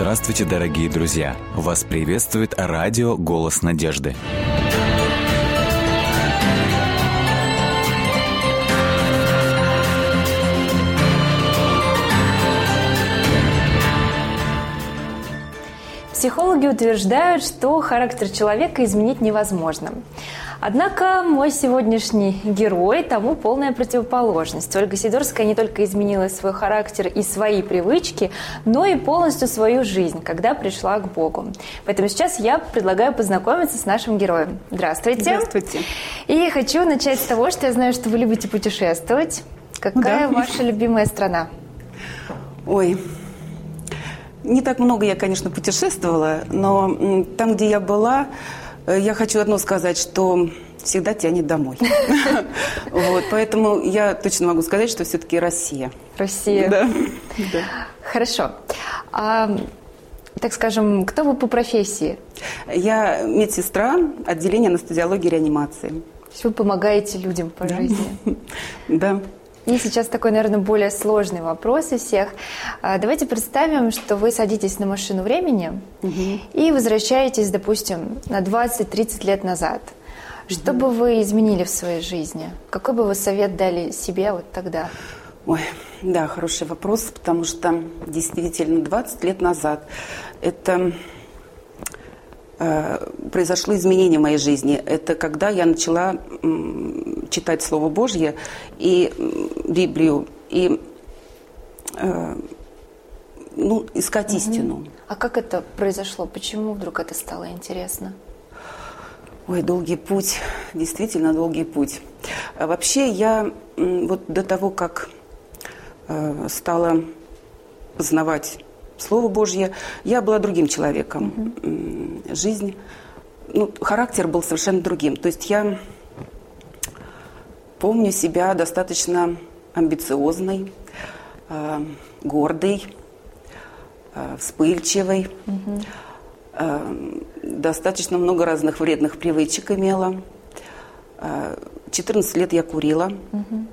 Здравствуйте, дорогие друзья! Вас приветствует радио «Голос надежды». Психологи утверждают, что характер человека изменить невозможно. Однако мой сегодняшний герой тому полная противоположность. Ольга Сидорская не только изменила свой характер и свои привычки, но и полностью свою жизнь, когда пришла к Богу. Поэтому сейчас я предлагаю познакомиться с нашим героем. Здравствуйте. Здравствуйте. И хочу начать с того, что я знаю, что вы любите путешествовать. Какая да. ваша любимая страна? Ой, не так много я, конечно, путешествовала, но там, где я была, я хочу одно сказать, что всегда тянет домой. Вот, поэтому я точно могу сказать, что все-таки Россия. Россия. Да. Хорошо. А, так скажем, кто вы по профессии? Я медсестра отделения анестезиологии и реанимации. То есть вы помогаете людям по жизни? Да. И сейчас такой, наверное, более сложный вопрос из всех. А, давайте представим, что вы садитесь на машину времени угу. и возвращаетесь, допустим, на 20-30 лет назад. Что угу. бы вы изменили в своей жизни? Какой бы вы совет дали себе вот тогда? Ой, да, хороший вопрос, потому что действительно 20 лет назад это произошло изменение в моей жизни. Это когда я начала читать Слово Божье и Библию, и э, ну, искать угу. истину. А как это произошло? Почему вдруг это стало интересно? Ой, долгий путь, действительно долгий путь. А вообще я вот до того, как э, стала познавать Слово Божье, я была другим человеком. Угу. Жизнь, ну, характер был совершенно другим. То есть я помню себя достаточно амбициозной, э, гордой, э, вспыльчивой. Угу. Э, достаточно много разных вредных привычек имела. Э, 14 лет я курила. Угу.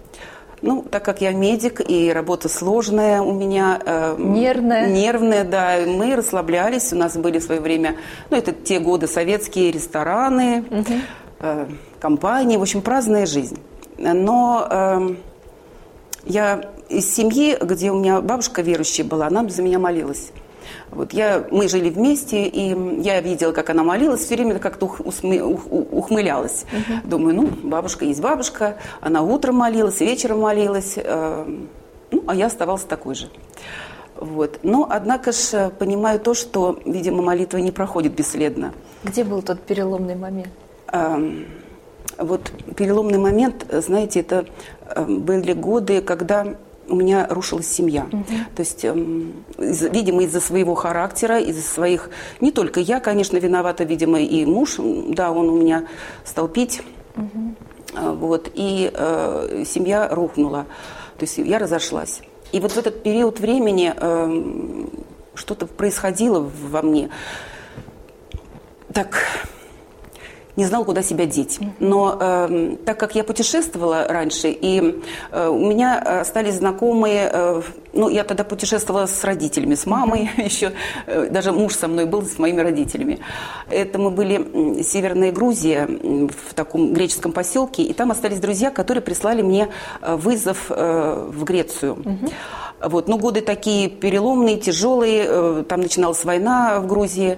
Ну, так как я медик и работа сложная у меня. Э, нервная. Нервная, да. Мы расслаблялись. У нас были в свое время, ну, это те годы советские рестораны, угу. э, компании. В общем, праздная жизнь. Но э, я из семьи, где у меня бабушка верующая была, она за меня молилась. Вот я, мы жили вместе, и я видела, как она молилась, все время как-то ухмылялась. Угу. Думаю, ну, бабушка есть бабушка, она утром молилась, вечером молилась, э, ну, а я оставалась такой же. Вот. Но, однако же, понимаю то, что, видимо, молитва не проходит бесследно. Где был тот переломный момент? Эм, вот переломный момент, знаете, это э, были годы, когда у меня рушилась семья. Угу. То есть, эм, видимо, из-за своего характера, из-за своих... Не только я, конечно, виновата, видимо, и муж, да, он у меня стал пить. Угу. Вот, и э, семья рухнула. То есть я разошлась. И вот в этот период времени э, что-то происходило во мне. Так не знала, куда себя деть. Но э, так как я путешествовала раньше, и э, у меня остались знакомые, э, ну, я тогда путешествовала с родителями, с мамой еще, э, даже муж со мной был, с моими родителями. Это мы были в Северной Грузии, в таком греческом поселке, и там остались друзья, которые прислали мне э, вызов э, в Грецию. Вот, ну, годы такие переломные, тяжелые, э, там начиналась война в Грузии,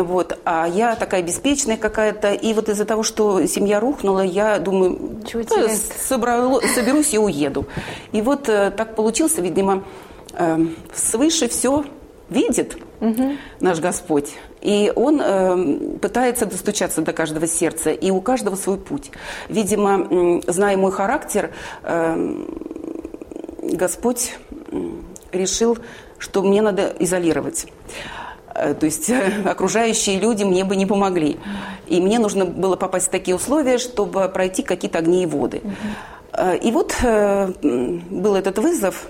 вот. А я такая беспечная какая-то. И вот из-за того, что семья рухнула, я думаю, ну, собрала, соберусь и уеду. И вот э, так получилось, видимо, э, свыше все видит угу. наш Господь. И Он э, пытается достучаться до каждого сердца, и у каждого свой путь. Видимо, э, зная мой характер, э, Господь решил, что мне надо изолировать. Э, то есть окружающие люди мне бы не помогли. И мне нужно было попасть в такие условия, чтобы пройти какие-то огни и воды. Э, и вот э, был этот вызов.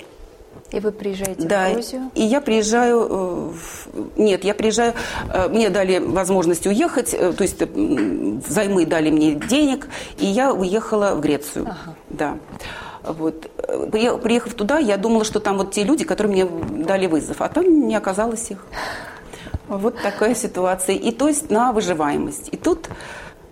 И вы приезжаете да, в Грузию? и я приезжаю... Нет, я приезжаю... Мне дали возможность уехать, то есть взаймы дали мне денег, и я уехала в Грецию. Ага. Да. Вот. приехав туда, я думала, что там вот те люди, которые мне дали вызов, а там не оказалось их. Вот такая ситуация. И то есть на выживаемость. И тут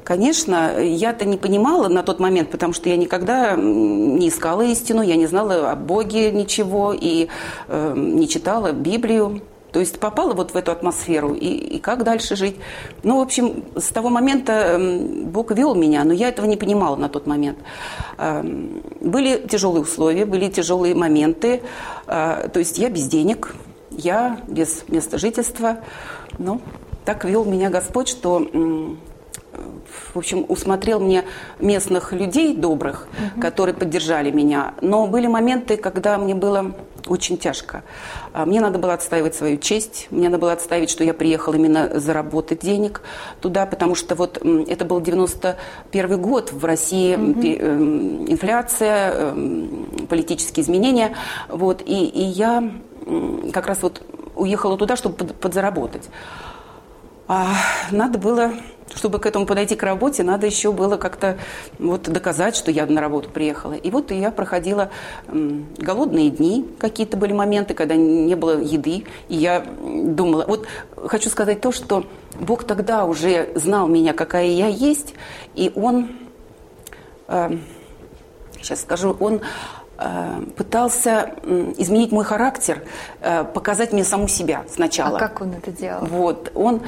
Конечно, я-то не понимала на тот момент, потому что я никогда не искала истину, я не знала о Боге ничего и э, не читала Библию. То есть попала вот в эту атмосферу, и, и как дальше жить. Ну, в общем, с того момента эм, Бог вел меня, но я этого не понимала на тот момент. Эм, были тяжелые условия, были тяжелые моменты. Э, то есть я без денег, я без места жительства. Ну, так вел меня Господь, что в общем, усмотрел мне местных людей добрых, угу. которые поддержали меня. Но были моменты, когда мне было очень тяжко. А, мне надо было отстаивать свою честь, мне надо было отстаивать, что я приехала именно заработать денег туда, потому что вот это был 91 год, в России угу. инфляция, эм, политические изменения, вот, и, и я как раз вот уехала туда, чтобы подзаработать. А надо было чтобы к этому подойти к работе, надо еще было как-то вот доказать, что я на работу приехала. И вот я проходила голодные дни, какие-то были моменты, когда не было еды, и я думала, вот хочу сказать то, что Бог тогда уже знал меня, какая я есть, и Он, э, сейчас скажу, Он пытался изменить мой характер, э, показать мне саму себя сначала. А как он это делал? Вот. Он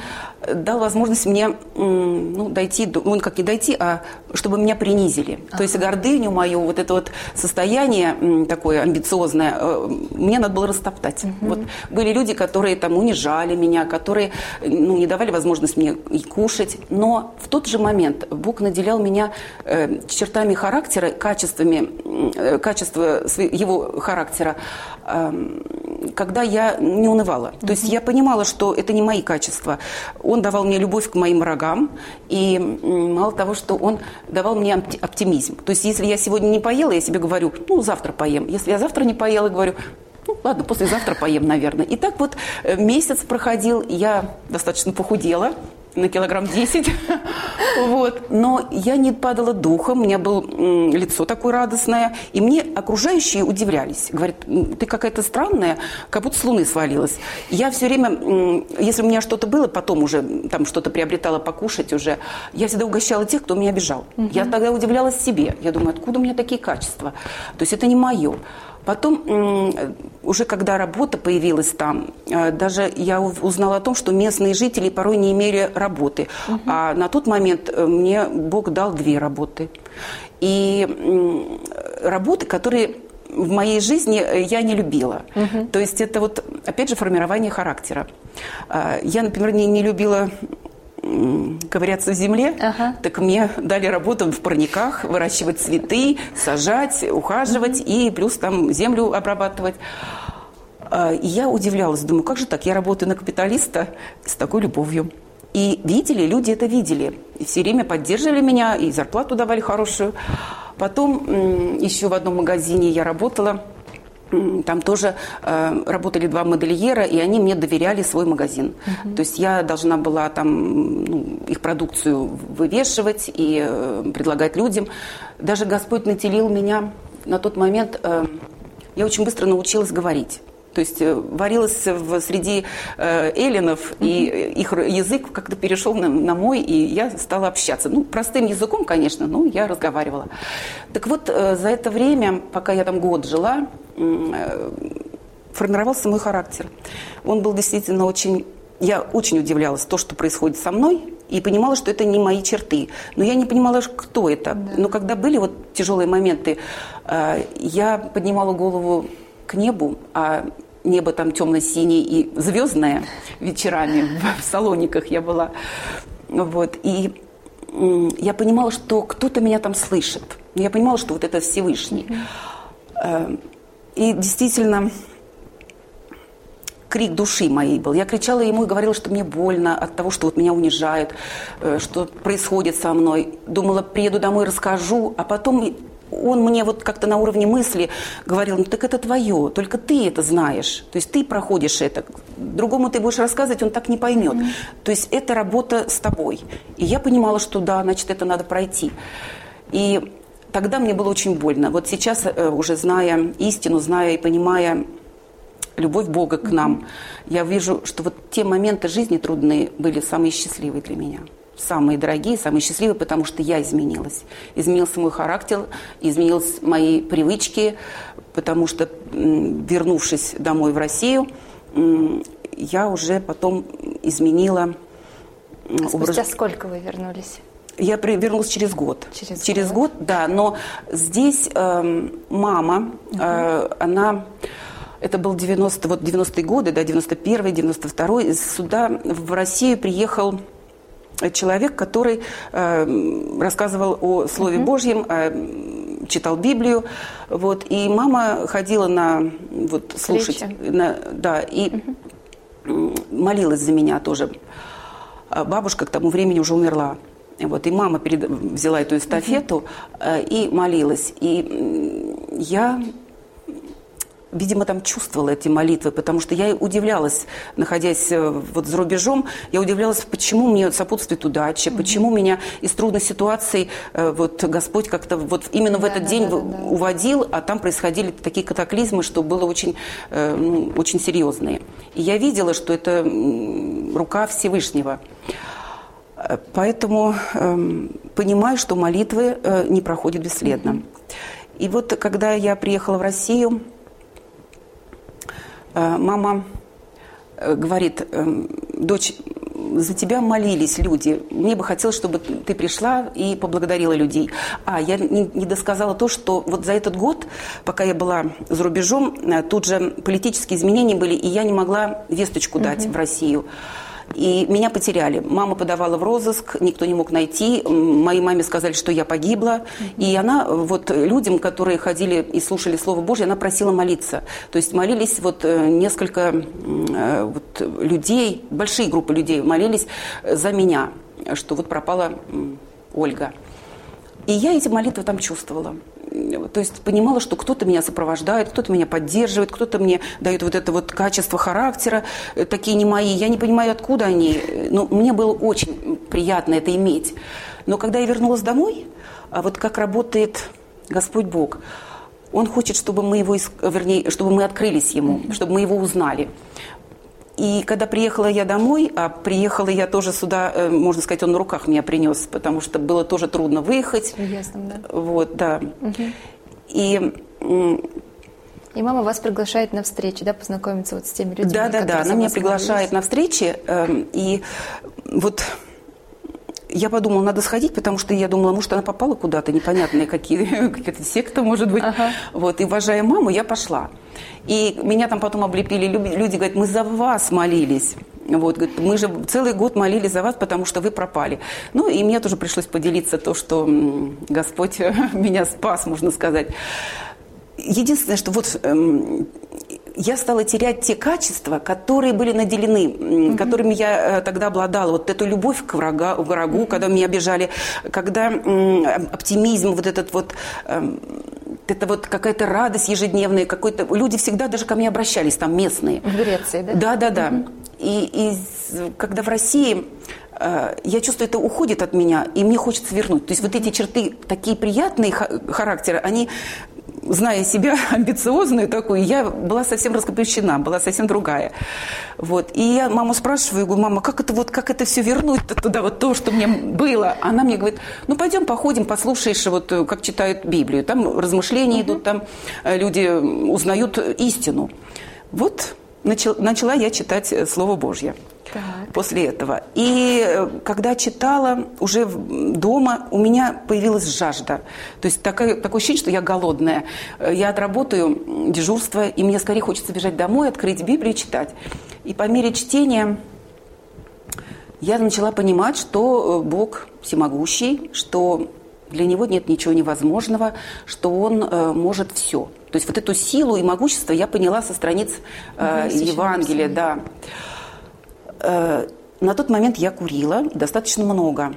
дал возможность мне ну, дойти, он как не дойти, а чтобы меня принизили. Ага. То есть гордыню мою, вот это вот состояние такое амбициозное, э, мне надо было растоптать. Угу. Вот были люди, которые там унижали меня, которые ну, не давали возможность мне и кушать. Но в тот же момент Бог наделял меня чертами характера, качествами, э, качества его характера, эм, когда я не унывала. То есть я понимала, что это не мои качества. Он давал мне любовь к моим врагам, и мало того, что он давал мне оптимизм. То есть если я сегодня не поела, я себе говорю, ну, завтра поем. Если я завтра не поела, говорю, ну, ладно, послезавтра поем, наверное. И так вот э, месяц проходил, я достаточно похудела, на килограмм 10. вот. Но я не падала духом, у меня было лицо такое радостное. И мне окружающие удивлялись. Говорят, ты какая-то странная, как будто с луны свалилась. Я все время, если у меня что-то было, потом уже там что-то приобретала покушать уже, я всегда угощала тех, кто меня обижал. Угу. Я тогда удивлялась себе. Я думаю, откуда у меня такие качества? То есть это не мое. Потом, уже когда работа появилась там, э, даже я узнала о том, что местные жители порой не имели работы. Угу. А на тот момент э, мне Бог дал две работы. И работы, которые в моей жизни э, я не любила. Угу. То есть это вот, опять же, формирование характера. Я, например, не, не любила ковыряться в земле, ага. так мне дали работу в парниках, выращивать цветы, сажать, ухаживать угу. и плюс там землю обрабатывать. А, и я удивлялась, думаю, как же так, я работаю на капиталиста с такой любовью. И видели, люди это видели. И все время поддерживали меня, и зарплату давали хорошую. Потом еще в одном магазине я работала – там тоже э, работали два модельера, и они мне доверяли свой магазин. Uh-huh. То есть я должна была там ну, их продукцию вывешивать и э, предлагать людям. Даже Господь наделил меня на тот момент, э, я очень быстро научилась говорить. То есть э, варилась в, среди э, эллинов, mm-hmm. и их язык как-то перешел на, на мой, и я стала общаться. Ну, простым языком, конечно, но я разговаривала. Так вот, э, за это время, пока я там год жила, формировался мой характер. Он был действительно очень... Я очень удивлялась то, что происходит со мной, и понимала, что это не мои черты. Но я не понимала, кто это. Да. Но когда были вот тяжелые моменты, э, я поднимала голову к небу, а небо там темно-синее и звездное вечерами в салониках я была. Вот. И я понимала, что кто-то меня там слышит. Я понимала, что вот это Всевышний. Mm-hmm. И действительно, крик души моей был. Я кричала ему и говорила, что мне больно от того, что вот меня унижают, э, что происходит со мной. Думала, приеду домой, расскажу, а потом он мне вот как-то на уровне мысли говорил, ну так это твое, только ты это знаешь. То есть ты проходишь это. Другому ты будешь рассказывать, он так не поймет. Mm-hmm. То есть это работа с тобой. И я понимала, что да, значит, это надо пройти. И тогда мне было очень больно. Вот сейчас, э, уже зная истину, зная и понимая любовь Бога к нам, я вижу, что вот те моменты жизни трудные были самые счастливые для меня. Самые дорогие, самые счастливые, потому что я изменилась. Изменился мой характер, изменились мои привычки, потому что, вернувшись домой в Россию, я уже потом изменила а спустя образ... сколько вы вернулись? Я вернулась через год. Через, через год? год, да. Но здесь э, мама, э, она... Это был 90, вот 90-е годы, да, 91-й, 92-й. Сюда, в Россию, приехал человек, который э, рассказывал о Слове uh-huh. Божьем, э, читал Библию, вот, и мама ходила на, вот, слушать, на, да, и uh-huh. молилась за меня тоже. А бабушка к тому времени уже умерла. Вот, и мама перед... взяла эту эстафету uh-huh. и молилась. И я видимо, там чувствовала эти молитвы, потому что я удивлялась, находясь э, вот за рубежом, я удивлялась, почему мне сопутствует удача, mm-hmm. почему меня из трудных ситуаций э, вот Господь как-то вот именно да, в этот да, день да, да, да. уводил, а там происходили такие катаклизмы, что было очень, ну, очень серьезные. И я видела, что это рука Всевышнего. Поэтому э, понимаю, что молитвы э, не проходят бесследно. И вот когда я приехала в Россию, Э, мама э, говорит, э, дочь, за тебя молились люди. Мне бы хотелось, чтобы ты пришла и поблагодарила людей. А, я не, не досказала то, что вот за этот год, пока я была за рубежом, тут же политические изменения были, и я не могла весточку дать угу. в Россию. И меня потеряли. Мама подавала в розыск, никто не мог найти. Моей маме сказали, что я погибла. И она вот людям, которые ходили и слушали Слово Божье, она просила молиться. То есть молились вот э, несколько э, вот людей, большие группы людей молились за меня, что вот пропала Ольга. И я эти молитвы там чувствовала. То есть понимала, что кто-то меня сопровождает, кто-то меня поддерживает, кто-то мне дает вот это вот качество характера, э, такие не мои. Я не понимаю, откуда они. Но мне было очень приятно это иметь. Но когда я вернулась домой, а вот как работает Господь Бог, Он хочет, чтобы мы его, вернее, чтобы мы открылись Ему, чтобы мы его узнали. И когда приехала я домой, а приехала я тоже сюда, э, можно сказать, он на руках меня принес, потому что было тоже трудно выехать. Ясно, да. Вот, да. Угу. И и мама вас приглашает на встречи, да, познакомиться вот с теми людьми. Да, да, да. Она меня приглашает на встречи, э, и вот я подумала, надо сходить, потому что я думала, может, она попала куда-то, непонятные какие, какие-то секты, может быть. Ага. Вот, и уважая маму, я пошла. И меня там потом облепили люди, говорят, мы за вас молились. Вот, говорит, мы же целый год молились за вас, потому что вы пропали. Ну, и мне тоже пришлось поделиться то, что Господь меня спас, можно сказать. Единственное, что вот эм, я стала терять те качества, которые были наделены, mm-hmm. которыми я э, тогда обладала. Вот эту любовь к врага, врагу, mm-hmm. когда меня обижали, когда оптимизм, вот этот вот... Эм, это вот какая-то радость ежедневная, какой-то... Люди всегда даже ко мне обращались, там местные. В Греции, да? Да, да, да. Угу. И, и когда в России э, я чувствую, это уходит от меня, и мне хочется вернуть. То есть вот эти черты, такие приятные характеры, они зная себя амбициозную такую, я была совсем раскопещена, была совсем другая. Вот. И я маму спрашиваю, говорю, мама, как это, вот, как это все вернуть туда, вот то, что мне было? Она мне говорит, ну, пойдем походим, послушаешь, вот, как читают Библию. Там размышления угу. идут, там э, люди узнают истину. Вот начала я читать Слово Божье так. после этого. И э, когда читала уже дома, у меня появилась жажда. То есть такое, такое ощущение, что я голодная. Э, я отработаю дежурство, и мне скорее хочется бежать домой, открыть Библию и читать. И по мере чтения я начала понимать, что э, Бог всемогущий, что для него нет ничего невозможного, что он э, может все. То есть вот эту силу и могущество я поняла со страниц э, Евангелия, да. Э, на тот момент я курила достаточно много.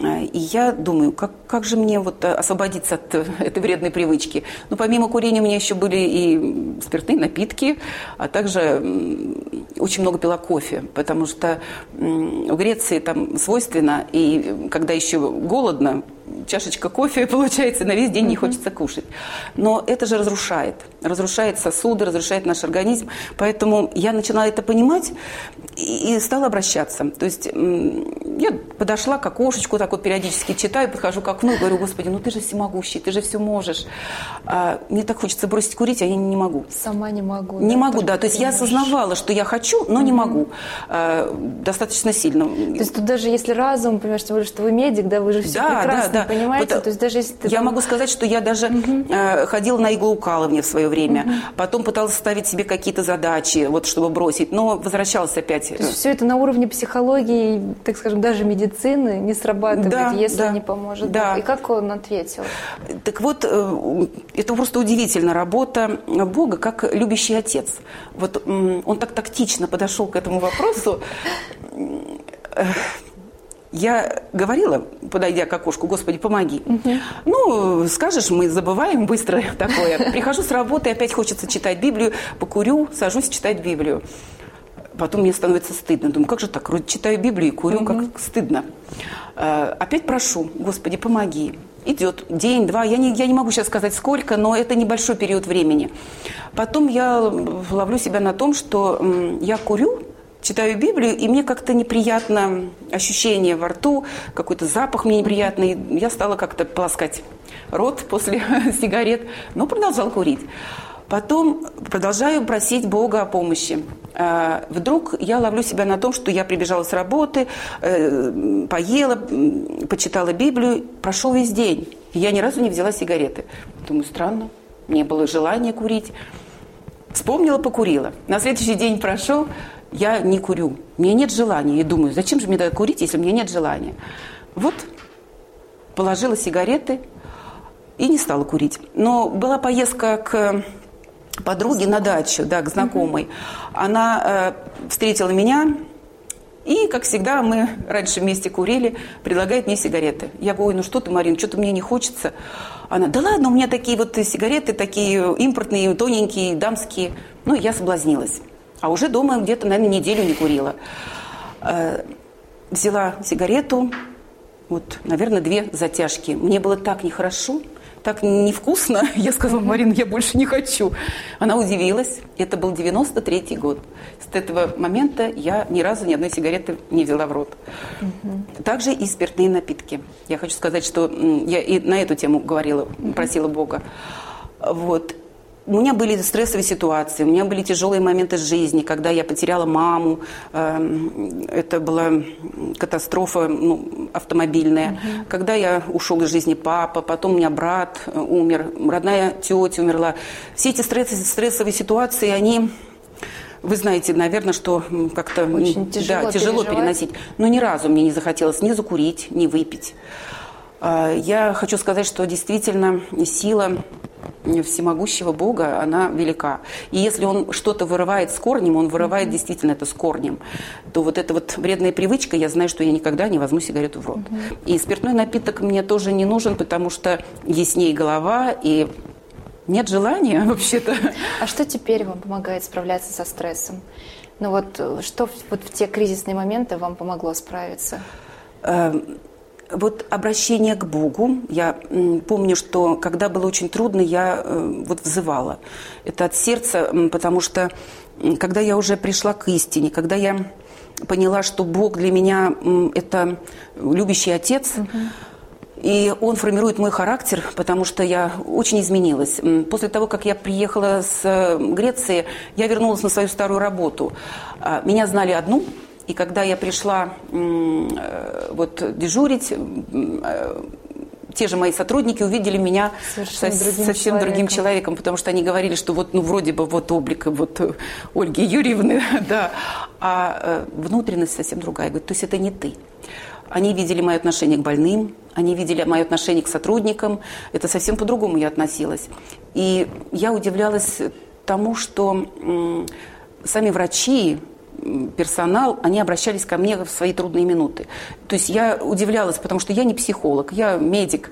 Э, и я думаю, как, как же мне вот э, освободиться от этой вредной привычки? Ну, помимо курения у меня еще были и спиртные напитки, а также очень много пила кофе, потому что в Греции там свойственно, и когда еще голодно, чашечка кофе получается, на весь день не хочется кушать. Но это же разрушает. Разрушает сосуды, разрушает наш организм. Поэтому я начала это понимать и, и стала обращаться. То есть я подошла к окошечку, так вот периодически читаю, подхожу к окну и говорю, Господи, ну ты же всемогущий, ты же все можешь. А, мне так хочется бросить курить, а я не могу. Сама не могу. Не да, могу, да. То есть я осознавала, что я хочу, но mm-hmm. не могу. А, достаточно сильно. То есть тут даже если разум, понимаешь, тем более, что вы медик, да, вы же все да, прекрасно да, понимаете. Вот, то есть даже если ты... Я там... могу сказать, что я даже mm-hmm. ходила на иглоукалывание в свое время. Mm-hmm. Потом пыталась ставить себе какие-то задачи, вот чтобы бросить, но возвращалась опять. То есть все это на уровне психологии, так скажем, даже медицины не срабатывает, да, если да, не поможет. Да. И как он ответил? Так вот, э, это просто удивительно. Работа Бога как любящий отец. Вот он так тактично подошел к этому вопросу. Я говорила, подойдя к окошку, Господи, помоги. Угу. Ну, скажешь, мы забываем быстро такое. Прихожу с работы, опять хочется читать Библию, покурю, сажусь читать Библию. Потом мне становится стыдно. Думаю, как же так? Вроде читаю Библию и курю, угу. как стыдно. Э, опять прошу, Господи, помоги. Идет день, два, я не, я не могу сейчас сказать сколько, но это небольшой период времени. Потом я ловлю себя на том, что я курю, читаю Библию, и мне как-то неприятно ощущение во рту, какой-то запах мне неприятный. Я стала как-то полоскать рот после сигарет, но продолжал курить. Потом продолжаю просить Бога о помощи. А, вдруг я ловлю себя на том, что я прибежала с работы, э, поела, почитала Библию, прошел весь день. Я ни разу не взяла сигареты. Думаю, странно, мне было желание курить. Вспомнила, покурила. На следующий день прошел, я не курю. Мне нет желания. И думаю, зачем же мне тогда курить, если у меня нет желания? Вот положила сигареты и не стала курить. Но была поездка к подруги на дачу, да, к знакомой. Она э, встретила меня, и, как всегда, мы раньше вместе курили, предлагает мне сигареты. Я говорю, ну что ты, Марин, что-то мне не хочется. Она, да ладно, у меня такие вот сигареты, такие импортные, тоненькие, дамские. Ну, я соблазнилась. А уже дома где-то, наверное, неделю не курила. Э, взяла сигарету, вот, наверное, две затяжки. Мне было так нехорошо так невкусно. Я сказала, Марина, я больше не хочу. Она удивилась. Это был 93-й год. С этого момента я ни разу ни одной сигареты не взяла в рот. Угу. Также и спиртные напитки. Я хочу сказать, что я и на эту тему говорила, просила Бога. Вот у меня были стрессовые ситуации, у меня были тяжелые моменты жизни, когда я потеряла маму, эм, это была катастрофа ну, автомобильная, угу. когда я ушел из жизни папа, потом у меня брат э, умер, родная тетя умерла. Все эти стрессовые ситуации, они вы знаете, наверное, что как-то тяжело, да, тяжело переносить. Но ни разу мне не захотелось ни закурить, ни выпить. А, я хочу сказать, что действительно сила всемогущего Бога, она велика. И если он что-то вырывает с корнем, он вырывает mm-hmm. действительно это с корнем, то вот эта вот вредная привычка, я знаю, что я никогда не возьму сигарету в рот. Mm-hmm. И спиртной напиток мне тоже не нужен, потому что яснее голова и нет желания вообще-то. А что теперь вам помогает справляться со стрессом? Ну вот что вот в те кризисные моменты вам помогло справиться? Вот обращение к Богу, я помню, что когда было очень трудно, я э, вот взывала. Это от сердца, потому что когда я уже пришла к истине, когда я поняла, что Бог для меня это любящий отец, угу. И он формирует мой характер, потому что я очень изменилась. После того, как я приехала с э, Греции, я вернулась на свою старую работу. А, меня знали одну, и когда я пришла э, вот дежурить, э, те же мои сотрудники увидели меня Совершенно со, другим совсем человеком. другим человеком, потому что они говорили, что вот, ну, вроде бы вот облик вот Ольги Юрьевны, да, а э, внутренность совсем другая. Говорит, то есть это не ты. Они видели мое отношение к больным, они видели мое отношение к сотрудникам. Это совсем по-другому я относилась. И я удивлялась тому, что сами врачи, персонал, они обращались ко мне в свои трудные минуты. То есть я удивлялась, потому что я не психолог, я медик.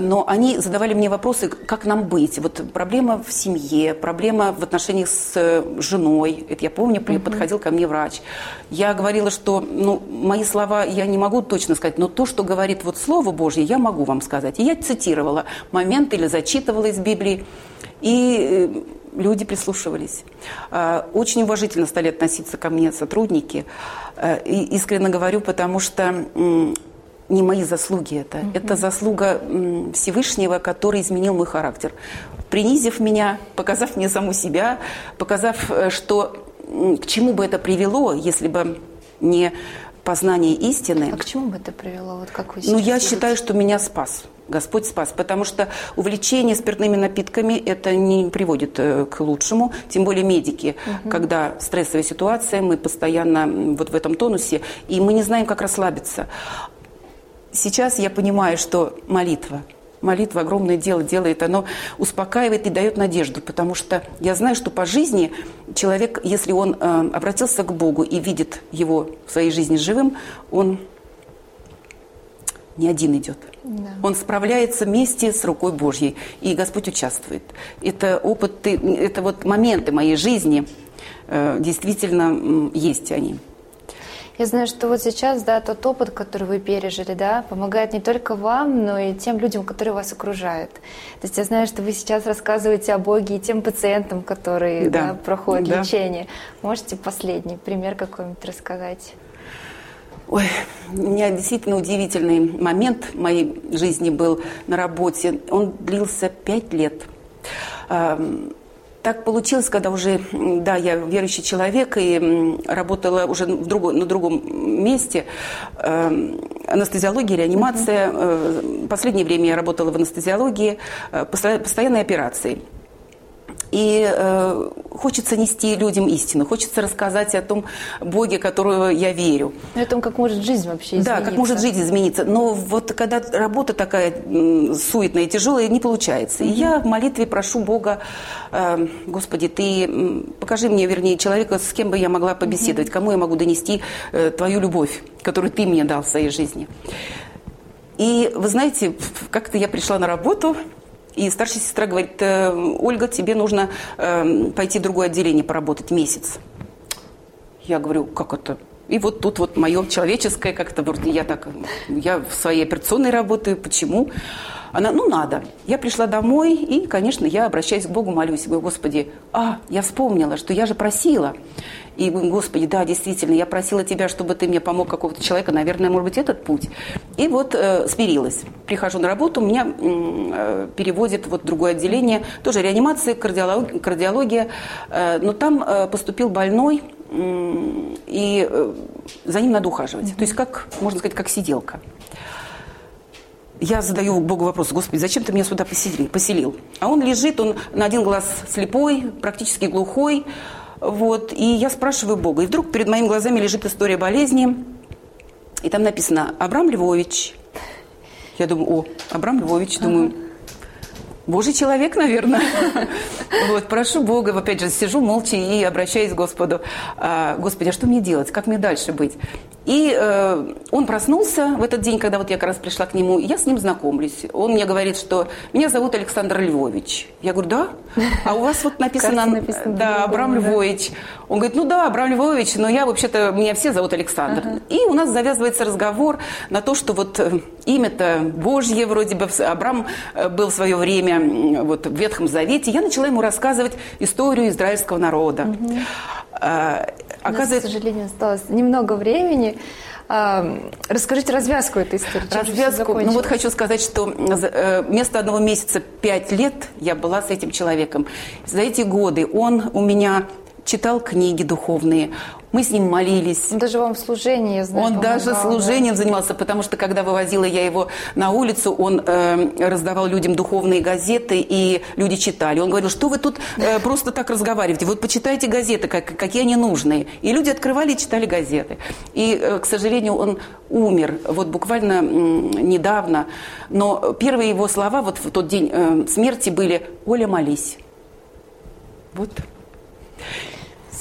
Но они задавали мне вопросы, как нам быть. Вот проблема в семье, проблема в отношениях с э, женой. Это я помню, угу. подходил ко мне врач. Я говорила, что ну, мои слова я не могу точно сказать, но то, что говорит вот Слово Божье, я могу вам сказать. И я цитировала момент или зачитывала из Библии. И э, люди прислушивались. Очень уважительно стали относиться ко мне сотрудники. И искренне говорю, потому что не мои заслуги это. Угу. Это заслуга Всевышнего, который изменил мой характер. Принизив меня, показав мне саму себя, показав, э, что к чему бы это привело, если бы не познание истины. А к чему бы это привело? Вот как вы ну, я видите? считаю, что меня спас. Господь спас, потому что увлечение спиртными напитками это не приводит э, к лучшему, тем более медики, угу. когда стрессовая ситуация, мы постоянно вот в этом тонусе, и мы не знаем, как расслабиться. Сейчас я понимаю, что молитва, молитва огромное дело делает, оно успокаивает и дает надежду, потому что я знаю, что по жизни человек, если он э, обратился к Богу и видит его в своей жизни живым, он не один идет. Да. Он справляется вместе с рукой Божьей, и Господь участвует. Это опыты, это вот моменты моей жизни, э, действительно есть они. Я знаю, что вот сейчас, да, тот опыт, который вы пережили, да, помогает не только вам, но и тем людям, которые вас окружают. То есть я знаю, что вы сейчас рассказываете о Боге и тем пациентам, которые да. Да, проходят да. лечение. Можете последний пример какой-нибудь рассказать? Ой, у меня действительно удивительный момент в моей жизни был на работе. Он длился пять лет так получилось, когда уже, да, я верующий человек и работала уже в другой, на другом месте. Э, анестезиология, реанимация. Uh-huh. Последнее время я работала в анестезиологии, э, постоянные операции. И э, хочется нести людям истину, хочется рассказать о том Боге, которого я верю. О том, как может жизнь вообще измениться. Да, как может жизнь измениться. Но вот когда работа такая суетная и тяжелая, не получается. И я в молитве прошу Бога, э, Господи, Ты покажи мне, вернее, человека, с кем бы я могла побеседовать, mm-hmm. кому я могу донести э, Твою любовь, которую Ты мне дал в своей жизни. И вы знаете, как-то я пришла на работу, и старшая сестра говорит, «Э, Ольга, тебе нужно э, пойти в другое отделение поработать месяц. Я говорю, как это? И вот тут вот мое человеческое как-то, я так, я в своей операционной работаю, почему? Она, ну, надо. Я пришла домой, и, конечно, я обращаюсь к Богу, молюсь. Говорю, Господи, а, я вспомнила, что я же просила. И, Господи, да, действительно, я просила Тебя, чтобы Ты мне помог какого-то человека, наверное, может быть, этот путь. И вот э, смирилась. Прихожу на работу, меня э, переводят вот другое отделение, тоже реанимация, кардиология, кардиология э, но там э, поступил больной, и э, за ним надо ухаживать. Mm-hmm. То есть, как, можно сказать, как сиделка я задаю Богу вопрос, Господи, зачем ты меня сюда поселил? А он лежит, он на один глаз слепой, практически глухой. Вот, и я спрашиваю Бога. И вдруг перед моими глазами лежит история болезни. И там написано «Абрам Львович». Я думаю, о, Абрам Львович, думаю, Божий человек, наверное. Вот, прошу Бога, опять же, сижу молча и обращаюсь к Господу. «А, Господи, а что мне делать? Как мне дальше быть? И э, он проснулся в этот день, когда вот я как раз пришла к нему, и я с ним знакомлюсь. Он мне говорит, что меня зовут Александр Львович. Я говорю, да? А у вас вот написано, написано да, Абрам Львович. Он говорит, ну да, Абрам Львович, но я вообще-то, меня все зовут Александр. Ага. И у нас завязывается разговор на то, что вот э, имя-то Божье вроде бы, Абрам э, был в свое время вот в Ветхом Завете. Я начала ему рассказывать историю израильского народа. Угу. Оказывается... к сожалению, осталось немного времени. А, расскажите развязку этой истории. Развязку. Ну вот хочу сказать, что э, вместо одного месяца пять лет я была с этим человеком. За эти годы он у меня читал книги духовные, мы с ним молились. Он даже вам в служении, я знаю, Он даже служением да? занимался, потому что когда вывозила я его на улицу, он э, раздавал людям духовные газеты, и люди читали. Он говорил, что вы тут э, просто так разговариваете, вот почитайте газеты, как, какие они нужные. И люди открывали и читали газеты. И, э, к сожалению, он умер вот буквально э, недавно. Но первые его слова вот в тот день э, смерти были «Оля, молись». Вот.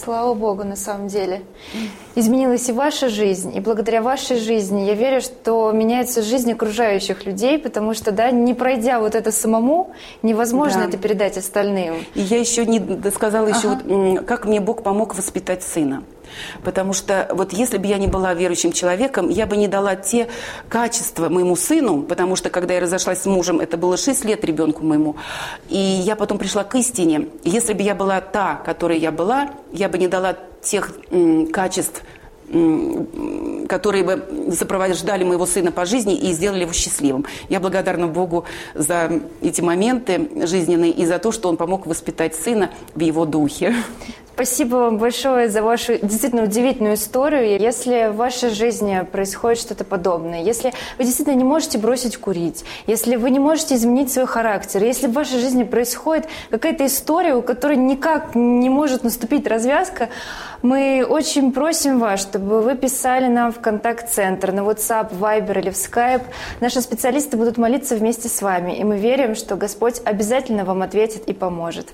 Слава Богу, на самом деле. Изменилась и ваша жизнь, и благодаря вашей жизни я верю, что меняется жизнь окружающих людей, потому что, да, не пройдя вот это самому, невозможно да. это передать остальным. И я еще не сказала ага. еще, вот, как мне Бог помог воспитать сына. Потому что вот если бы я не была верующим человеком, я бы не дала те качества моему сыну, потому что когда я разошлась с мужем, это было 6 лет ребенку моему, и я потом пришла к истине. Если бы я была та, которой я была, я бы не дала тех м, качеств, которые бы сопровождали моего сына по жизни и сделали его счастливым. Я благодарна Богу за эти моменты жизненные и за то, что Он помог воспитать сына в его духе. Спасибо вам большое за вашу действительно удивительную историю. Если в вашей жизни происходит что-то подобное, если вы действительно не можете бросить курить, если вы не можете изменить свой характер, если в вашей жизни происходит какая-то история, у которой никак не может наступить развязка, мы очень просим вас, чтобы вы писали нам в контакт-центр, на WhatsApp, Viber или в Skype. Наши специалисты будут молиться вместе с вами, и мы верим, что Господь обязательно вам ответит и поможет.